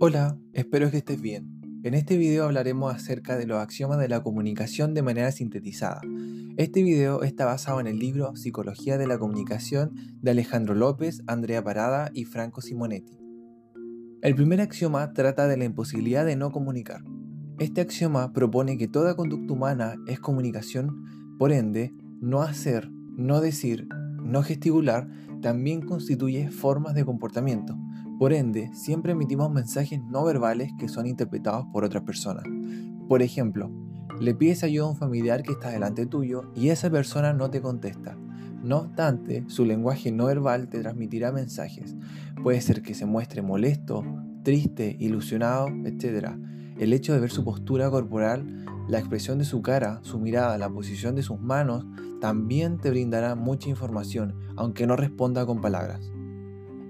Hola, espero que estés bien. En este video hablaremos acerca de los axiomas de la comunicación de manera sintetizada. Este video está basado en el libro Psicología de la Comunicación de Alejandro López, Andrea Parada y Franco Simonetti. El primer axioma trata de la imposibilidad de no comunicar. Este axioma propone que toda conducta humana es comunicación, por ende, no hacer, no decir, no gesticular también constituye formas de comportamiento. Por ende, siempre emitimos mensajes no verbales que son interpretados por otras personas. Por ejemplo, le pides ayuda a un familiar que está delante tuyo y esa persona no te contesta. No obstante, su lenguaje no verbal te transmitirá mensajes. Puede ser que se muestre molesto, triste, ilusionado, etc. El hecho de ver su postura corporal, la expresión de su cara, su mirada, la posición de sus manos, también te brindará mucha información, aunque no responda con palabras.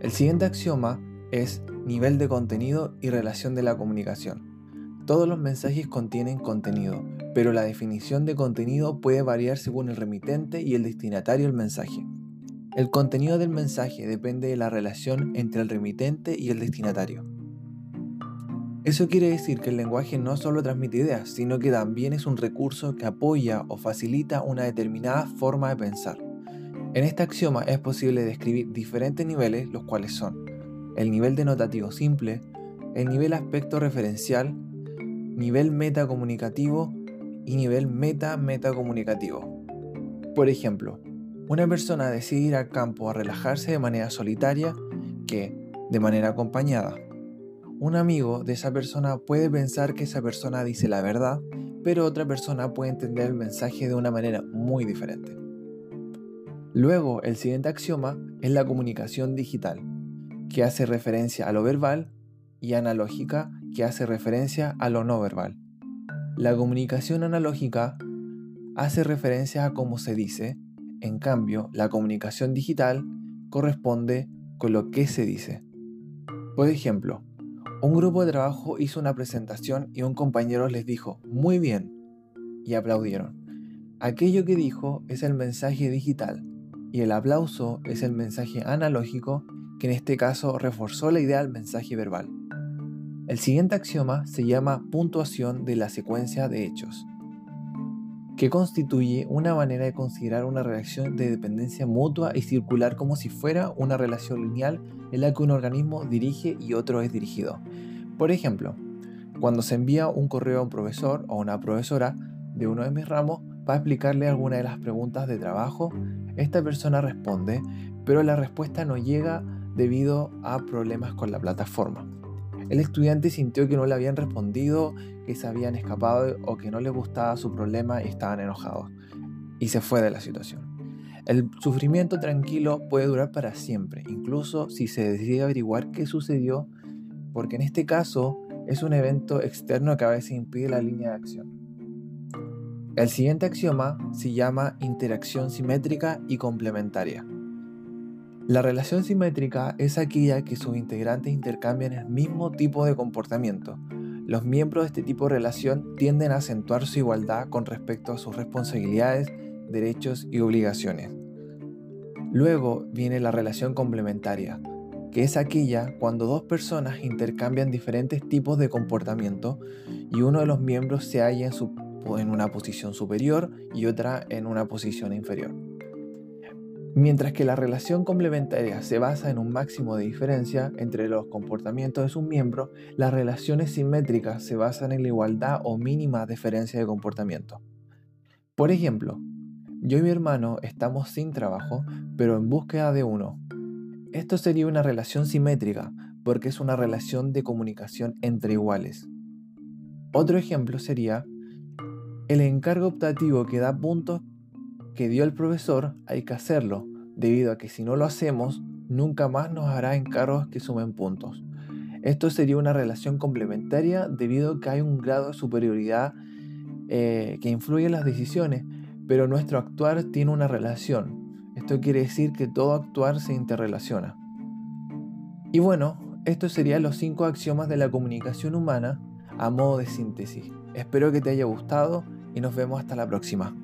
El siguiente axioma es nivel de contenido y relación de la comunicación. Todos los mensajes contienen contenido, pero la definición de contenido puede variar según el remitente y el destinatario del mensaje. El contenido del mensaje depende de la relación entre el remitente y el destinatario. Eso quiere decir que el lenguaje no solo transmite ideas, sino que también es un recurso que apoya o facilita una determinada forma de pensar. En este axioma es posible describir diferentes niveles, los cuales son el nivel denotativo simple, el nivel aspecto referencial, nivel metacomunicativo y nivel meta-metacomunicativo. Por ejemplo, una persona decide ir al campo a relajarse de manera solitaria que de manera acompañada. Un amigo de esa persona puede pensar que esa persona dice la verdad, pero otra persona puede entender el mensaje de una manera muy diferente. Luego, el siguiente axioma es la comunicación digital que hace referencia a lo verbal, y analógica, que hace referencia a lo no verbal. La comunicación analógica hace referencia a cómo se dice, en cambio, la comunicación digital corresponde con lo que se dice. Por ejemplo, un grupo de trabajo hizo una presentación y un compañero les dijo, muy bien, y aplaudieron. Aquello que dijo es el mensaje digital y el aplauso es el mensaje analógico que en este caso reforzó la idea del mensaje verbal. El siguiente axioma se llama puntuación de la secuencia de hechos, que constituye una manera de considerar una relación de dependencia mutua y circular como si fuera una relación lineal en la que un organismo dirige y otro es dirigido. Por ejemplo, cuando se envía un correo a un profesor o una profesora de uno de mis ramos para explicarle alguna de las preguntas de trabajo, esta persona responde, pero la respuesta no llega debido a problemas con la plataforma. El estudiante sintió que no le habían respondido, que se habían escapado o que no le gustaba su problema y estaban enojados. Y se fue de la situación. El sufrimiento tranquilo puede durar para siempre, incluso si se decide averiguar qué sucedió, porque en este caso es un evento externo que a veces impide la línea de acción. El siguiente axioma se llama interacción simétrica y complementaria. La relación simétrica es aquella que sus integrantes intercambian el mismo tipo de comportamiento. Los miembros de este tipo de relación tienden a acentuar su igualdad con respecto a sus responsabilidades, derechos y obligaciones. Luego viene la relación complementaria, que es aquella cuando dos personas intercambian diferentes tipos de comportamiento y uno de los miembros se halla en, en una posición superior y otra en una posición inferior. Mientras que la relación complementaria se basa en un máximo de diferencia entre los comportamientos de sus miembros, las relaciones simétricas se basan en la igualdad o mínima diferencia de comportamiento. Por ejemplo, yo y mi hermano estamos sin trabajo, pero en búsqueda de uno. Esto sería una relación simétrica, porque es una relación de comunicación entre iguales. Otro ejemplo sería el encargo optativo que da puntos que dio el profesor hay que hacerlo, debido a que si no lo hacemos, nunca más nos hará encargos que sumen puntos. Esto sería una relación complementaria debido a que hay un grado de superioridad eh, que influye en las decisiones, pero nuestro actuar tiene una relación. Esto quiere decir que todo actuar se interrelaciona. Y bueno, estos serían los cinco axiomas de la comunicación humana a modo de síntesis. Espero que te haya gustado y nos vemos hasta la próxima.